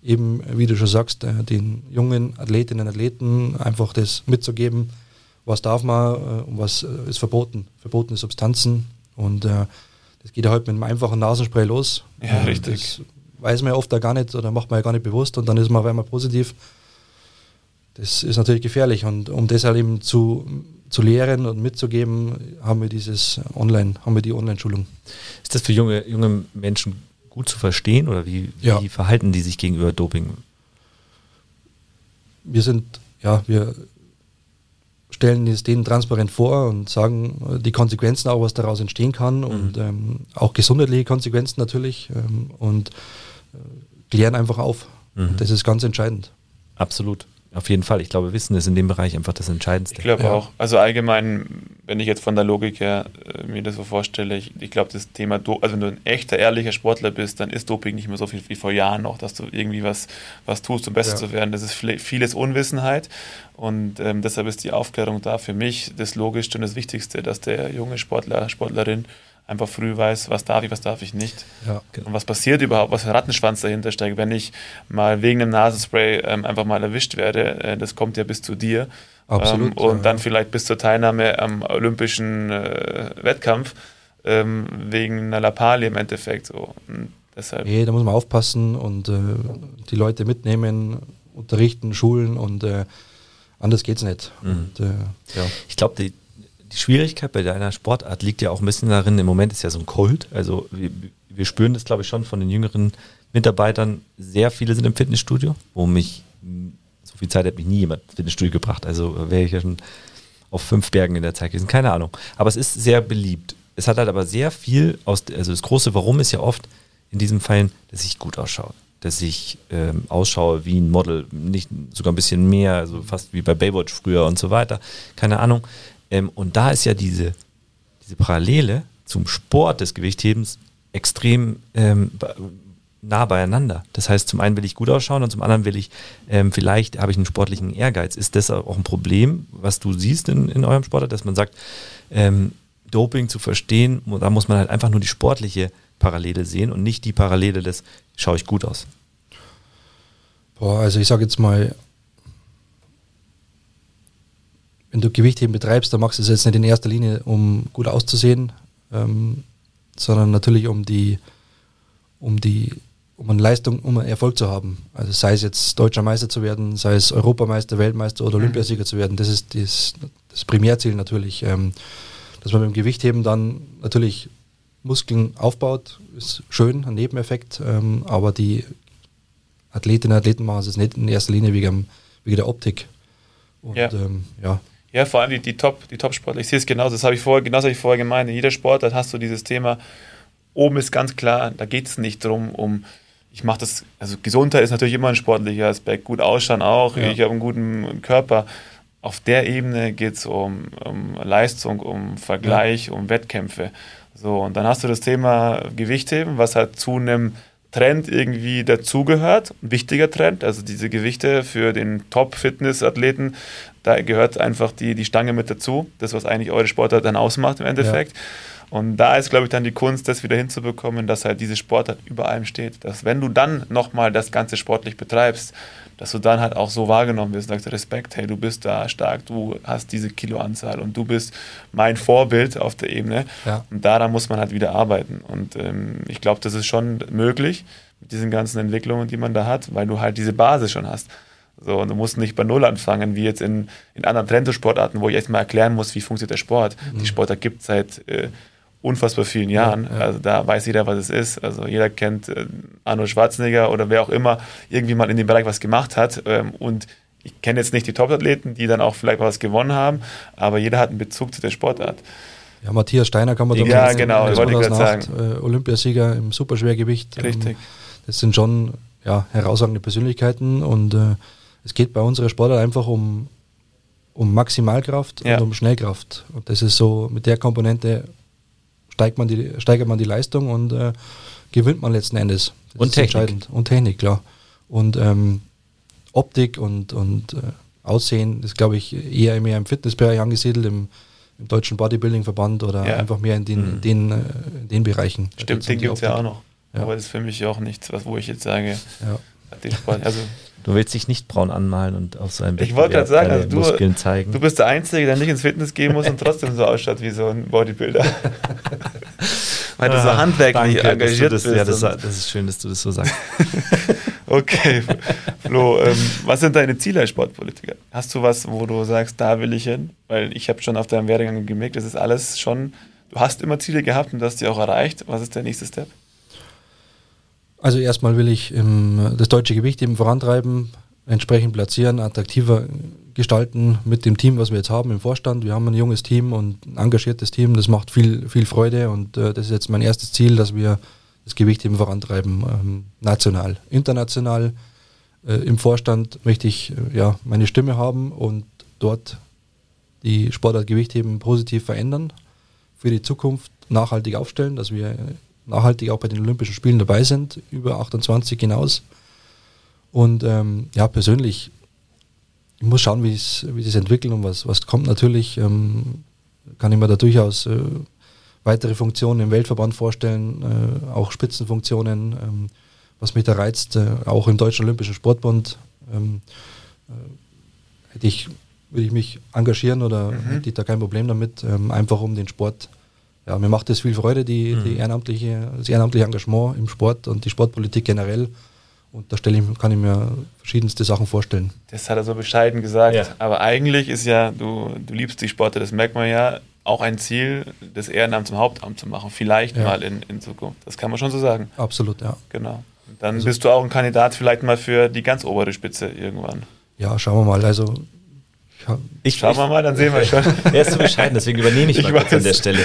eben, wie du schon sagst, äh, den jungen Athletinnen und Athleten einfach das mitzugeben, was darf man äh, und was äh, ist verboten, verbotene Substanzen. Und äh, das geht ja halt mit einem einfachen Nasenspray los. Ja, richtig. Das weiß man ja oft da gar nicht oder macht man ja gar nicht bewusst und dann ist man auf einmal positiv. Das ist natürlich gefährlich und um das halt eben zu, zu lehren und mitzugeben, haben wir dieses Online, haben wir die Online-Schulung. Ist das für junge, junge Menschen gut zu verstehen oder wie, Ja. wie verhalten die sich gegenüber Doping? wir sind, ja, wir stellen es denen transparent vor und sagen die Konsequenzen auch, was daraus entstehen kann und ähm, auch gesundheitliche Konsequenzen natürlich ähm, und äh, klären einfach auf. Mhm. Das ist ganz entscheidend. Absolut. Auf jeden Fall. Ich glaube, Wissen ist in dem Bereich einfach das Entscheidendste. Ich glaube Ja. auch. Also allgemein, wenn ich jetzt von der Logik her äh, mir das so vorstelle, ich, ich glaube, das Thema, Do also wenn du ein echter, ehrlicher Sportler bist, dann ist Doping nicht mehr so viel wie vor Jahren noch, dass du irgendwie was, was tust, um besser Ja. zu werden. Das ist viel- vieles Unwissenheit und ähm, deshalb ist die Aufklärung da für mich das Logischste und das Wichtigste, dass der junge Sportler, Sportlerin einfach früh weiß, was darf ich, was darf ich nicht. Ja. Und was passiert überhaupt, was für ein Rattenschwanz dahinter steckt, wenn ich mal wegen einem Nasenspray ähm, einfach mal erwischt werde, äh, das kommt ja bis zu dir. Absolut, Ähm, und ja, dann ja. vielleicht bis zur Teilnahme am olympischen äh, Wettkampf ähm, wegen einer Lappalie im Endeffekt. So. Und deshalb. Nee, da muss man aufpassen und äh, die Leute mitnehmen, unterrichten, schulen und äh, anders geht's nicht. Mhm. Und, äh, ja. Ich glaube, die, die Schwierigkeit bei deiner Sportart liegt ja auch ein bisschen darin, im Moment ist ja so ein Cold. Also wir, wir spüren das, glaube ich, schon von den jüngeren Mitarbeitern. Sehr viele sind im Fitnessstudio, wo mich, so viel Zeit hat mich nie jemand ins Fitnessstudio gebracht. Also wäre ich ja schon auf fünf Bergen in der Zeit gewesen. Keine Ahnung. Aber es ist sehr beliebt. Es hat halt aber sehr viel aus, also das große Warum ist ja oft in diesen Fällen, dass ich gut ausschaue. Dass ich ähm, ausschaue wie ein Model, nicht sogar ein bisschen mehr, also fast wie bei Baywatch früher und so weiter. Keine Ahnung. Ähm, und da ist ja diese, diese Parallele zum Sport des Gewichthebens extrem ähm, nah beieinander. Das heißt, zum einen will ich gut ausschauen und zum anderen will ich, ähm, vielleicht habe ich einen sportlichen Ehrgeiz. Ist das auch ein Problem, was du siehst in, in eurem Sport, dass man sagt, ähm, Doping zu verstehen, da muss man halt einfach nur die sportliche Parallele sehen und nicht die Parallele des, schaue ich gut aus. Boah, also ich sage jetzt mal, wenn du Gewichtheben betreibst, dann machst du es jetzt nicht in erster Linie, um gut auszusehen, ähm, sondern natürlich um die, um die, um eine Leistung, um einen Erfolg zu haben. Also sei es jetzt deutscher Meister zu werden, sei es Europameister, Weltmeister oder Olympiasieger zu werden, das ist das, das Primärziel natürlich. Ähm, dass man dem Gewichtheben dann natürlich Muskeln aufbaut, ist schön, ein Nebeneffekt, ähm, aber die Athletinnen und Athleten machen es nicht in erster Linie wegen, wegen der Optik. Und Ja. ähm, ja, Ja, vor allem die, die Top, die Top-Sportler. Ich sehe es genauso. Das habe ich vorher, genauso habe ich vorher gemeint. In jeder Sportart hast du dieses Thema. Oben ist ganz klar, da geht es nicht drum, um ich mache das, also Gesundheit ist natürlich immer ein sportlicher Aspekt, gut ausschauen auch, Ja. ich habe einen guten Körper. Auf der Ebene geht es um, um Leistung, um Vergleich, um Wettkämpfe. So, und dann hast du das Thema Gewichtheben, was halt zu einem Trend irgendwie dazugehört, ein wichtiger Trend, also diese Gewichte für den Top-Fitness-Athleten, da gehört einfach die, die Stange mit dazu, das, was eigentlich eure Sportart dann ausmacht im Endeffekt. Und da ist, glaube ich, dann die Kunst, das wieder hinzubekommen, dass halt diese Sportart über allem steht. Dass wenn du dann nochmal das Ganze sportlich betreibst, dass du dann halt auch so wahrgenommen wirst, sagst Respekt, hey, du bist da stark, du hast diese Kiloanzahl und du bist mein Vorbild auf der Ebene. Ja. Und daran muss man halt wieder arbeiten. Und ähm, ich glaube, das ist schon möglich mit diesen ganzen Entwicklungen, die man da hat, weil du halt diese Basis schon hast. So, und du musst nicht bei Null anfangen, wie jetzt in, in anderen Trendsportarten, wo ich erstmal erklären muss, wie funktioniert der Sport. Die Sportart gibt es seit äh, unfassbar vielen Jahren. ja. Also da weiß jeder, was es ist. Also jeder kennt äh, Arnold Schwarzenegger oder wer auch immer irgendwie mal in dem Bereich was gemacht hat. Ähm, und ich kenne jetzt nicht die Top-Athleten, die dann auch vielleicht was gewonnen haben, aber jeder hat einen Bezug zu der Sportart. ja, Matthias Steiner kann man da Ja, genau, wollte ich gerade 2008, Äh, Olympiasieger im Superschwergewicht. Richtig. Ähm, das sind schon ja, herausragende Persönlichkeiten und äh, es geht bei unserer Sportart einfach um, um Maximalkraft Ja. und um Schnellkraft. Und das ist so, mit der Komponente steigt man die, steigert man die Leistung und äh, gewinnt man letzten Endes. Das Und ist Technik. entscheidend. Und Technik, klar. Und ähm, Optik und, und äh, Aussehen ist, glaube ich, eher mehr im Fitnessbereich angesiedelt, im, im deutschen Bodybuilding-Verband oder Ja. einfach mehr in den, in den, äh, in den Bereichen. Stimmt, den gibt es ja auch noch. Ja. Aber das ist für mich auch nichts, was, wo ich jetzt sage, Ja. Die Sport. Also Du willst dich nicht braun anmalen und auf seinem Ich wollte gerade sagen, also du, zeigen. du bist der Einzige, der nicht ins Fitness gehen muss und trotzdem so ausschaut wie so ein Bodybuilder. *laughs* Weil du so ah, handwerklich danke, engagiert das, bist. Ja, das, das, ist schön, dass du das so sagst. *laughs* okay, Flo, ähm, was sind deine Ziele als Sportpolitiker? Hast du was, wo du sagst, da will ich hin? Weil ich habe schon auf deinem Werdegang gemerkt, das ist alles schon, du hast immer Ziele gehabt und hast die auch erreicht. Was ist der nächste Step? Also erstmal will ich im, das deutsche Gewicht eben vorantreiben, entsprechend platzieren, attraktiver gestalten mit dem Team, was wir jetzt haben im Vorstand. Wir haben ein junges Team und ein engagiertes Team, das macht viel, viel Freude und äh, das ist jetzt mein erstes Ziel, dass wir das Gewicht eben vorantreiben, ähm, national. International äh, im Vorstand möchte ich äh, ja, meine Stimme haben und dort die Sportart Gewichtheben positiv verändern, für die Zukunft nachhaltig aufstellen, dass wir nachhaltig auch bei den Olympischen Spielen dabei sind, über 28 hinaus. Und ähm, ja, persönlich, ich muss schauen, wie es wie sich entwickelt und was, was kommt. Natürlich ähm, kann ich mir da durchaus äh, weitere Funktionen im Weltverband vorstellen, äh, auch Spitzenfunktionen, ähm, was mich da reizt, äh, auch im Deutschen Olympischen Sportbund. Ähm, äh, hätte ich, würde ich mich engagieren oder mhm. hätte ich da kein Problem damit, ähm, einfach um den Sport ja, mir macht das viel Freude, die, mhm. die ehrenamtliche, das ehrenamtliche Engagement im Sport und die Sportpolitik generell. Und da stelle ich, kann ich mir verschiedenste Sachen vorstellen. Das hat er so bescheiden gesagt. Ja. Aber eigentlich ist ja, du, du liebst die Sporte, das merkt man ja, auch ein Ziel, das Ehrenamt zum Hauptamt zu machen. Vielleicht ja. mal in, in Zukunft. Das kann man schon so sagen. Absolut, ja. Genau. Und dann also, bist du auch ein Kandidat vielleicht mal für die ganz obere Spitze irgendwann. Ja, schauen wir mal. Also ich, Schauen wir mal, dann sehen wir *laughs* schon. er ist zu bescheiden, deswegen übernehme ich, ich mal kurz an der Stelle.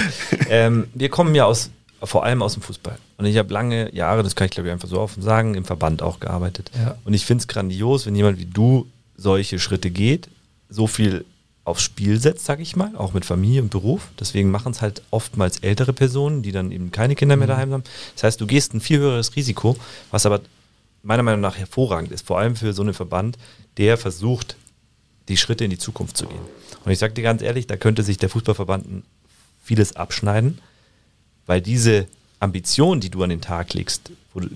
Ähm, wir kommen ja aus, vor allem aus dem Fußball. Und ich habe lange Jahre, das kann ich glaube ich einfach so offen sagen, im Verband auch gearbeitet. Ja. Und ich finde es grandios, wenn jemand wie du solche Schritte geht, so viel aufs Spiel setzt, sag ich mal, auch mit Familie und Beruf. Deswegen machen es halt oftmals ältere Personen, die dann eben keine Kinder mehr mhm. daheim haben. Das heißt, du gehst ein viel höheres Risiko, was aber meiner Meinung nach hervorragend ist, vor allem für so einen Verband, der versucht, die Schritte in die Zukunft zu gehen. Und ich sage dir ganz ehrlich, da könnte sich der Fußballverband vieles abschneiden, weil diese Ambition, die du an den Tag legst, du,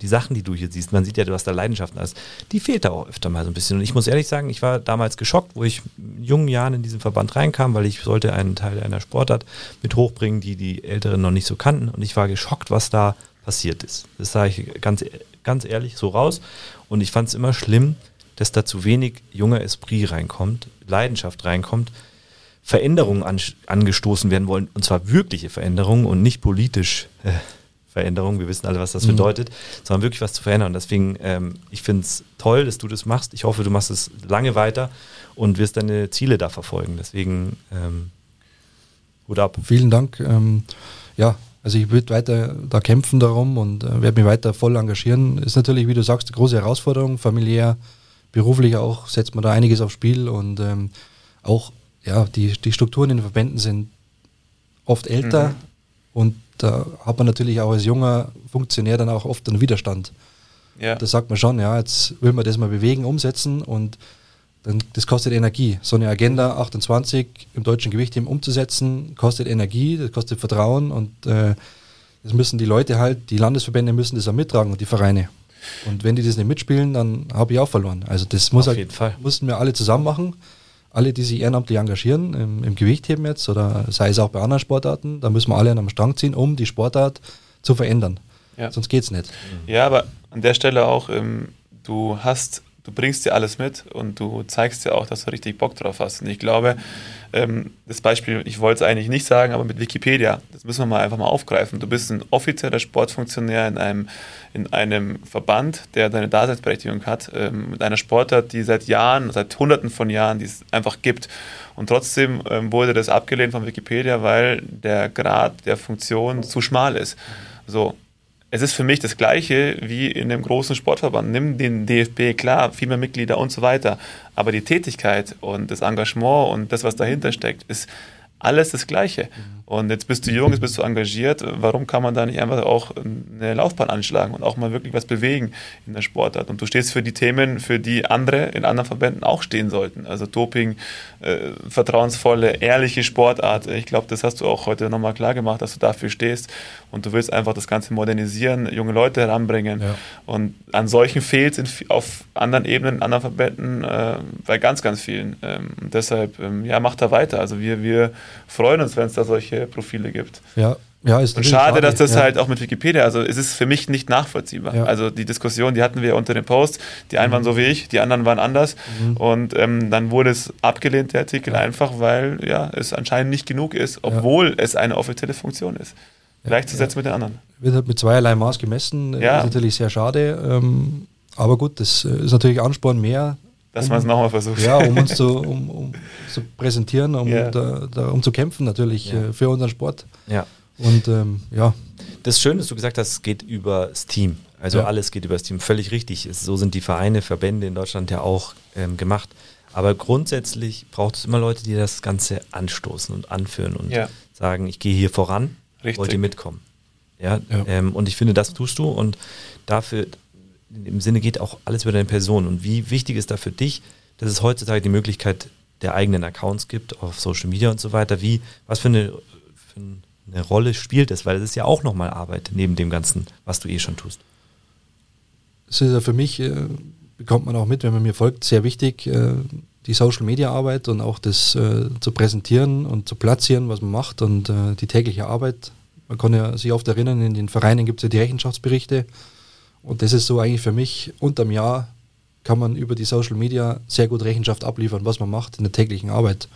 die Sachen, die du hier siehst, man sieht ja, du hast da Leidenschaften alles, die fehlt da auch öfter mal so ein bisschen. Und ich muss ehrlich sagen, ich war damals geschockt, wo ich in jungen Jahren in diesen Verband reinkam, weil ich sollte einen Teil einer Sportart mit hochbringen, die die Älteren noch nicht so kannten. Und ich war geschockt, was da passiert ist. Das sage ich ganz, ganz ehrlich so raus. Und ich fand es immer schlimm, dass da zu wenig junger Esprit reinkommt, Leidenschaft reinkommt, Veränderungen an, angestoßen werden wollen, und zwar wirkliche Veränderungen und nicht politisch äh, Veränderungen, wir wissen alle, was das mhm. bedeutet, sondern wirklich was zu verändern. Deswegen, ähm, ich finde es toll, dass du das machst. Ich hoffe, du machst es lange weiter und wirst deine Ziele da verfolgen. Deswegen, ähm, Hut ab. Vielen Dank. Ähm, ja, also ich würde weiter da kämpfen darum und äh, werde mich weiter voll engagieren. Ist natürlich, wie du sagst, eine große Herausforderung, familiär, beruflich auch setzt man da einiges aufs Spiel und ähm, auch ja, die, die Strukturen in den Verbänden sind oft älter mhm. und da hat man natürlich auch als junger Funktionär dann auch oft einen Widerstand. Ja. Da sagt man schon, ja, jetzt will man das mal bewegen, umsetzen und dann, das kostet Energie. So eine Agenda 28 im deutschen Gewichtheben umzusetzen, kostet Energie, das kostet Vertrauen und äh, das müssen die Leute halt, die Landesverbände müssen das auch mittragen und die Vereine. Und wenn die das nicht mitspielen, dann habe ich auch verloren. Also das muss Auf halt, mussten wir alle zusammen machen. Alle, die sich ehrenamtlich engagieren, im, im Gewichtheben jetzt oder sei es auch bei anderen Sportarten, da müssen wir alle an einem Strang ziehen, um die Sportart zu verändern. Ja. Sonst geht es nicht. Ja, aber an der Stelle auch, ähm, du hast du bringst dir alles mit und du zeigst dir auch, dass du richtig Bock drauf hast. Und ich glaube, ähm, das Beispiel, ich wollte es eigentlich nicht sagen, aber mit Wikipedia, das müssen wir mal einfach mal aufgreifen. Du bist ein offizieller Sportfunktionär in einem, in einem Verband, der deine Daseinsberechtigung hat, ähm, mit einer Sportart, die seit Jahren, seit Hunderten von Jahren, die es einfach gibt. Und trotzdem ähm, wurde das abgelehnt von Wikipedia, weil der Grad der Funktion zu schmal ist. So, es ist für mich das Gleiche wie in einem großen Sportverband. Nimm den DFB, klar, viel mehr Mitglieder und so weiter. Aber die Tätigkeit und das Engagement und das, was dahinter steckt, ist alles das Gleiche. Und jetzt bist du jung, jetzt bist du engagiert. Warum kann man da nicht einfach auch eine Laufbahn anschlagen und auch mal wirklich was bewegen in der Sportart? Und du stehst für die Themen, für die andere in anderen Verbänden auch stehen sollten. Also Doping, äh, vertrauensvolle, ehrliche Sportart. Ich glaube, das hast du auch heute nochmal klar gemacht, dass du dafür stehst und du willst einfach das Ganze modernisieren, junge Leute heranbringen. Ja. Und an solchen fehlt es auf anderen Ebenen, in anderen Verbänden äh, bei ganz, ganz vielen. Ähm, und deshalb, ähm, ja, macht da weiter. Also wir, wir freuen uns, wenn es da solche solche Profile gibt. Ja. Ja, ist und schade, dass das ja. halt auch mit Wikipedia, also es ist für mich nicht nachvollziehbar. Ja. Also die Diskussion, die hatten wir unter dem Post, die einen mhm. waren so wie ich, die anderen waren anders mhm. und ähm, dann wurde es abgelehnt, der Artikel, ja. einfach weil ja, es anscheinend nicht genug ist, obwohl es eine offizielle Funktion ist. Gleichzusetzen mit den anderen. Wird halt mit zweierlei Maß gemessen, ja. ist natürlich sehr schade, ähm, aber gut, das äh, ist natürlich Ansporn mehr, dass um, man es nochmal versucht. Ja, um uns zu, um, um zu präsentieren, um, yeah. da, da, um zu kämpfen natürlich ja. äh, für unseren Sport. Ja. Und ähm, ja. Das Schöne, dass du gesagt hast, es geht über das Team. Also ja. alles geht über das Team. Völlig richtig. So sind die Vereine, Verbände in Deutschland ja auch ähm, gemacht. Aber grundsätzlich braucht es immer Leute, die das Ganze anstoßen und anführen und ja. sagen, ich gehe hier voran, Richtig. wollt ihr mitkommen. Ja, ja. Ähm, und ich finde, das tust du und dafür, im Sinne geht auch alles über deine Person. Und wie wichtig ist da für dich, dass es heutzutage die Möglichkeit der eigenen Accounts gibt auf Social Media und so weiter? Wie, was für eine, für eine Rolle spielt das? Weil es ist ja auch nochmal Arbeit neben dem Ganzen, was du eh schon tust. Es ist ja für mich, äh, bekommt man auch mit, wenn man mir folgt, sehr wichtig, äh, die Social Media Arbeit und auch das äh, zu präsentieren und zu platzieren, was man macht und äh, die tägliche Arbeit. Man kann ja sich oft erinnern, in den Vereinen gibt es ja die Rechenschaftsberichte und das ist so eigentlich für mich, unterm Jahr kann man über die Social Media sehr gut Rechenschaft abliefern, was man macht in der täglichen Arbeit.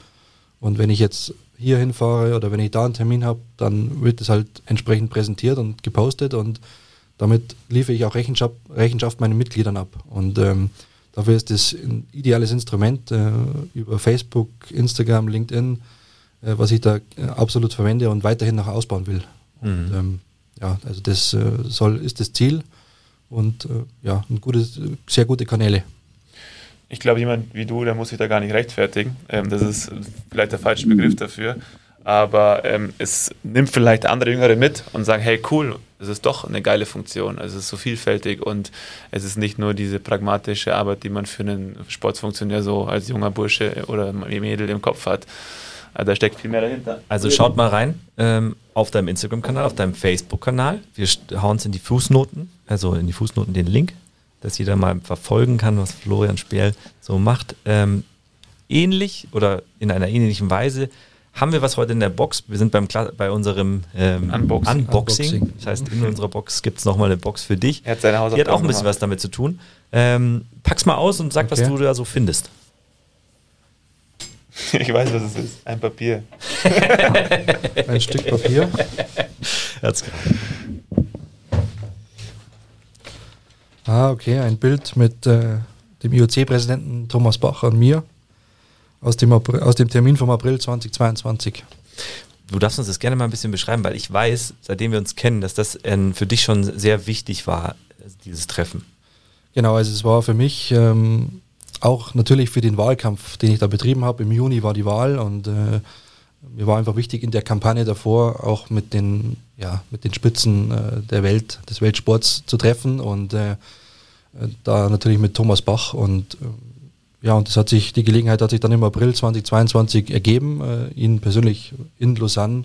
Und wenn ich jetzt hier hinfahre oder wenn ich da einen Termin habe, dann wird es halt entsprechend präsentiert und gepostet und damit liefere ich auch Rechenschaft, Rechenschaft meinen Mitgliedern ab. Und ähm, dafür ist das ein ideales Instrument äh, über Facebook, Instagram, LinkedIn, äh, was ich da äh, absolut verwende und weiterhin noch ausbauen will. Mhm. Und, ähm, ja, also das äh, soll, ist das Ziel und äh, ja, gutes, sehr gute Kanäle. Ich glaube, jemand wie du, der muss sich da gar nicht rechtfertigen. Ähm, das ist vielleicht der falsche Begriff dafür. Aber ähm, es nimmt vielleicht andere Jüngere mit und sagen, hey cool, es ist doch eine geile Funktion. Es ist so vielfältig und es ist nicht nur diese pragmatische Arbeit, die man für einen Sportsfunktionär so als junger Bursche oder Mädel im Kopf hat. Also da steckt viel mehr dahinter. Also schaut mal rein ähm, auf deinem Instagram-Kanal, auf deinem Facebook-Kanal. Wir hauen es in die Fußnoten, also in die Fußnoten den Link, dass jeder mal verfolgen kann, was Florian Speer so macht. Ähm, ähnlich oder in einer ähnlichen Weise haben wir was heute in der Box. Wir sind beim bei unserem ähm, Unboxing. Unboxing. Das heißt, in unserer Box gibt es nochmal eine Box für dich. Er hat seine Die hat auch ein bisschen gemacht. was damit zu tun. Ähm, pack's mal aus und sag, okay. was du da so findest. *laughs* Ich weiß, was es ist. Ein Papier. *laughs* Ein Stück Papier. Hat's. Ah, okay. Ein Bild mit äh, dem IOC-Präsidenten Thomas Bach und mir aus dem, aus dem Termin vom April 2022. Du darfst uns das gerne mal ein bisschen beschreiben, weil ich weiß, seitdem wir uns kennen, dass das äh, für dich schon sehr wichtig war, dieses Treffen. Genau, also es war für mich ähm, auch natürlich für den Wahlkampf, den ich da betrieben habe. Im Juni war die Wahl und äh, mir war einfach wichtig in der Kampagne davor auch mit den, ja, mit den Spitzen äh, der Welt, des Weltsports zu treffen und äh, da natürlich mit Thomas Bach und äh, ja, und das hat sich, die Gelegenheit hat sich dann im April 2022 ergeben, äh, ihn persönlich in Lausanne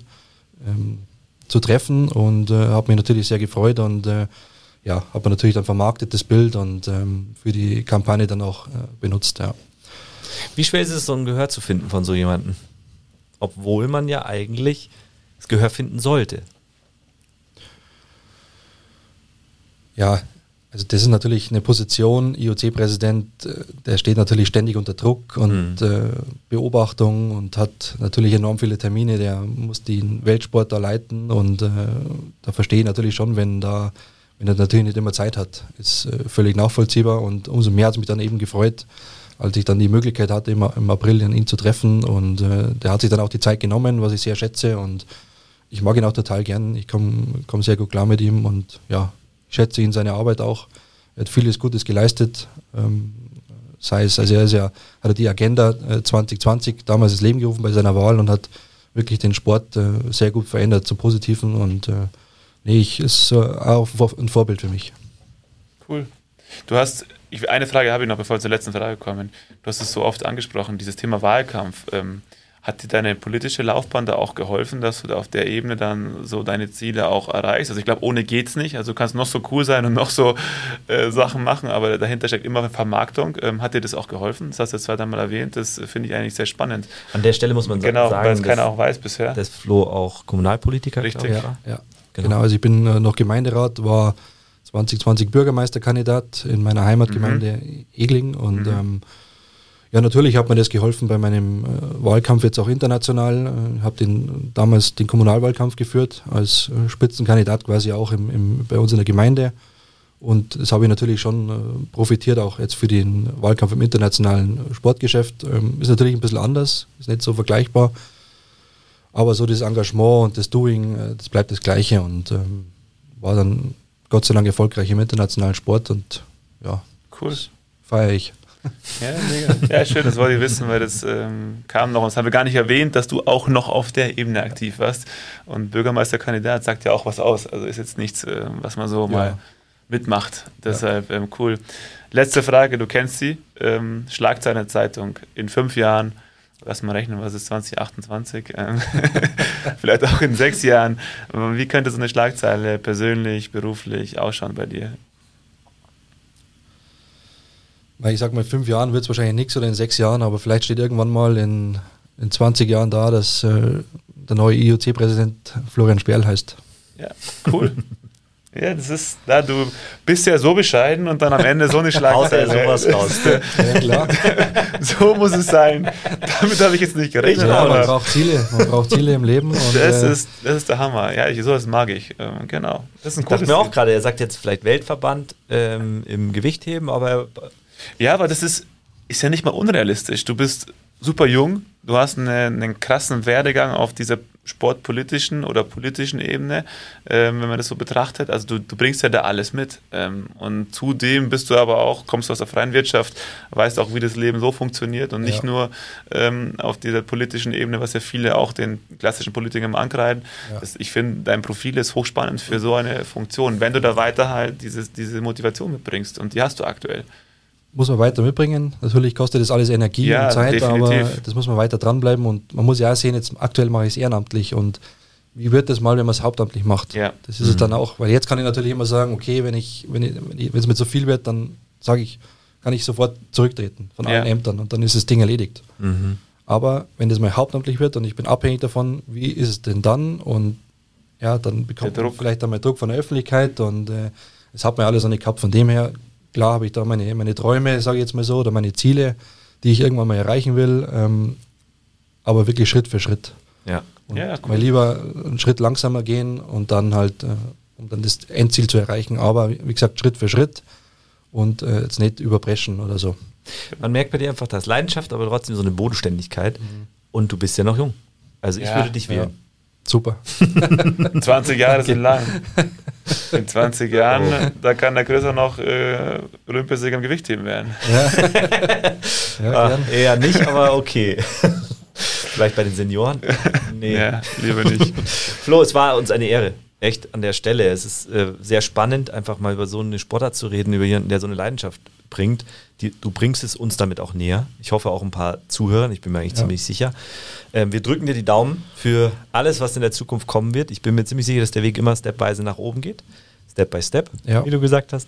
ähm, zu treffen und äh, habe mich natürlich sehr gefreut und ja, hat man natürlich dann vermarktet das Bild und ähm, für die Kampagne dann auch äh, benutzt, ja. Wie schwer ist es, so ein Gehör zu finden von so jemandem? Obwohl man ja eigentlich das Gehör finden sollte. Ja, also das ist natürlich eine Position, IOC-Präsident, äh, der steht natürlich ständig unter Druck und mhm. äh, Beobachtung und hat natürlich enorm viele Termine, der muss den Weltsport da leiten und äh, da verstehe ich natürlich schon, wenn da wenn er natürlich nicht immer Zeit hat. Ist äh, völlig nachvollziehbar und umso mehr hat es mich dann eben gefreut, als ich dann die Möglichkeit hatte, im, im April ihn zu treffen und äh, der hat sich dann auch die Zeit genommen, was ich sehr schätze und ich mag ihn auch total gern. Ich komme komm sehr gut klar mit ihm und ja, ich schätze ihn seine Arbeit auch. Er hat vieles Gutes geleistet. Ähm, sei es, also er ist ja, hat er die Agenda 2020 äh, damals ins Leben gerufen bei seiner Wahl und hat wirklich den Sport äh, sehr gut verändert zum Positiven und äh, nee, ich ist äh, auch ein Vorbild für mich. Cool. Du hast, ich, eine Frage habe ich noch, bevor wir zur letzten Frage kommen. Du hast es so oft angesprochen, dieses Thema Wahlkampf. Ähm, hat dir deine politische Laufbahn da auch geholfen, dass du da auf der Ebene dann so deine Ziele auch erreichst? Also ich glaube, ohne geht's nicht. Also du kannst noch so cool sein und noch so äh, Sachen machen, aber dahinter steckt immer eine Vermarktung. Ähm, hat dir das auch geholfen? Das hast du jetzt zweimal erwähnt. Das finde ich eigentlich sehr spannend. An der Stelle muss man genau, sagen, weil es keiner auch weiß bisher. dass Flo auch Kommunalpolitiker Richtig. Ja, ja. Genau. genau. also ich bin äh, noch Gemeinderat, war 2020 Bürgermeisterkandidat in meiner Heimatgemeinde mhm. Egling und mhm. ähm, ja, natürlich hat mir das geholfen bei meinem äh, Wahlkampf jetzt auch international. Ich äh, habe den, damals den Kommunalwahlkampf geführt, als äh, Spitzenkandidat quasi auch im, im, bei uns in der Gemeinde. Und das habe ich natürlich schon äh, profitiert, auch jetzt für den Wahlkampf im internationalen Sportgeschäft. Ähm, ist natürlich ein bisschen anders, ist nicht so vergleichbar. Aber so das Engagement und das Doing, äh, das bleibt das Gleiche und ähm, war dann Gott sei Dank erfolgreich im internationalen Sport und ja, cool. feiere ich. Ja, mega. Ja, schön, das wollte ich wissen, weil das ähm, kam noch. Und das haben wir gar nicht erwähnt, dass du auch noch auf der Ebene aktiv warst. Und Bürgermeisterkandidat sagt ja auch was aus. Also ist jetzt nichts, äh, was man so ja. mal mitmacht. Deshalb ähm, cool. Letzte Frage, du kennst sie. Ähm, Schlagzeile Zeitung. In fünf Jahren, lass mal rechnen, was ist 2028? Ähm, *laughs* vielleicht auch in sechs Jahren. Wie könnte so eine Schlagzeile persönlich, beruflich ausschauen bei dir? Ich sag mal, in fünf Jahren wird es wahrscheinlich nichts oder in sechs Jahren, aber vielleicht steht irgendwann mal in, in 20 Jahren da, dass äh, der neue IOC-Präsident Florian Sperl heißt. Ja, cool. *laughs* Ja, das ist, da du bist ja so bescheiden und dann am Ende so eine *laughs* Schlagzeile. sowas raus. *laughs* ja, klar. *laughs* so muss es sein. Damit habe ich jetzt nicht gerechnet. Ja, man braucht Ziele, man braucht Ziele im Leben. Und, das, äh, ist, das ist der Hammer. Ja, ich, sowas mag ich. Ähm, genau. Das ist ein cooles mir auch gerade, er sagt jetzt vielleicht Weltverband ähm, im Gewichtheben, aber ja, aber das ist, ist ja nicht mal unrealistisch. Du bist super jung, du hast eine, einen krassen Werdegang auf dieser sportpolitischen oder politischen Ebene, ähm, wenn man das so betrachtet. Also du, du bringst ja da alles mit. Ähm, und zudem bist du aber auch, kommst du aus der freien Wirtschaft, weißt auch, wie das Leben so funktioniert und nicht ja. nur ähm, auf dieser politischen Ebene, was ja viele auch den klassischen Politikern ankreiden. Ja. Das, ich finde, dein Profil ist hochspannend für so eine Funktion, wenn du da weiter halt dieses, diese Motivation mitbringst und die hast du aktuell muss man weiter mitbringen. Natürlich kostet das alles Energie ja, und Zeit, definitiv. aber das muss man weiter dranbleiben und man muss ja auch sehen, jetzt aktuell mache ich es ehrenamtlich und wie wird das mal, wenn man es hauptamtlich macht? Ja. Das ist mhm. es dann auch, weil jetzt kann ich natürlich immer sagen, okay, wenn ich, wenn ich, wenn es mir zu viel wird, dann sage ich, kann ich sofort zurücktreten von allen ja. Ämtern und dann ist das Ding erledigt. Mhm. Aber wenn das mal hauptamtlich wird und ich bin abhängig davon, wie ist es denn dann? Und ja, dann bekommt man vielleicht einmal Druck von der Öffentlichkeit und äh, das hat man alles noch nicht gehabt. Von dem her Klar habe ich da meine, meine Träume, sage ich jetzt mal so, oder meine Ziele, die ich irgendwann mal erreichen will, ähm, aber wirklich Schritt für Schritt. Ja. Und ja, cool. mal lieber einen Schritt langsamer gehen und dann halt, äh, um dann das Endziel zu erreichen, aber wie gesagt, Schritt für Schritt und äh, jetzt nicht überbrechen oder so. Man merkt bei dir einfach, das Leidenschaft, aber trotzdem so eine Bodenständigkeit mhm. und du bist ja noch jung. Also ich ja, würde dich wählen. Ja. Super. *laughs* 20 Jahre sind lang. *laughs* In 20 Jahren, oh. da kann der Größer noch äh, Olympiasieger im Gewichtheben werden. Ja. *laughs* ja Ach, eher nicht, aber okay. *laughs* Vielleicht bei den Senioren? Nee. Ja, lieber nicht. Flo, es war uns eine Ehre. Echt an der Stelle. Es ist äh, sehr spannend, einfach mal über so eine Sportart zu reden, über jemanden, der so eine Leidenschaft bringt. Die, du bringst es uns damit auch näher. Ich hoffe auch ein paar Zuhörer, ich bin mir eigentlich ja. ziemlich sicher. Ähm, wir drücken dir die Daumen für alles, was in der Zukunft kommen wird. Ich bin mir ziemlich sicher, dass der Weg immer stepweise nach oben geht. Step by Step, ja. wie du gesagt hast.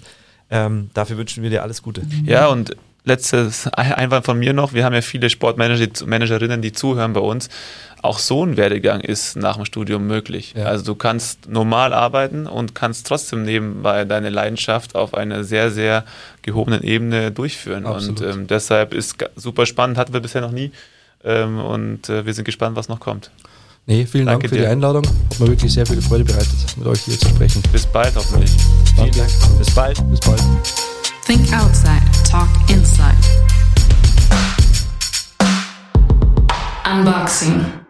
Ähm, dafür wünschen wir dir alles Gute. Ja, und letztes Einwand von mir noch. Wir haben ja viele Sportmanagerinnen, die zuhören bei uns. Auch so ein Werdegang ist nach dem Studium möglich. Ja. Also du kannst normal arbeiten und kannst trotzdem nebenbei deine Leidenschaft auf einer sehr, sehr gehobenen Ebene durchführen. Absolut. Und ähm, deshalb ist super spannend, hatten wir bisher noch nie. Ähm, und äh, wir sind gespannt, was noch kommt. Nee, vielen Danke Dank für dir. die Einladung. Hat mir wirklich sehr viel Freude bereitet, mit euch hier zu sprechen. Bis bald hoffentlich. Vielen Dank. Bis bald. Bis bald. Think outside, talk inside. Unboxing.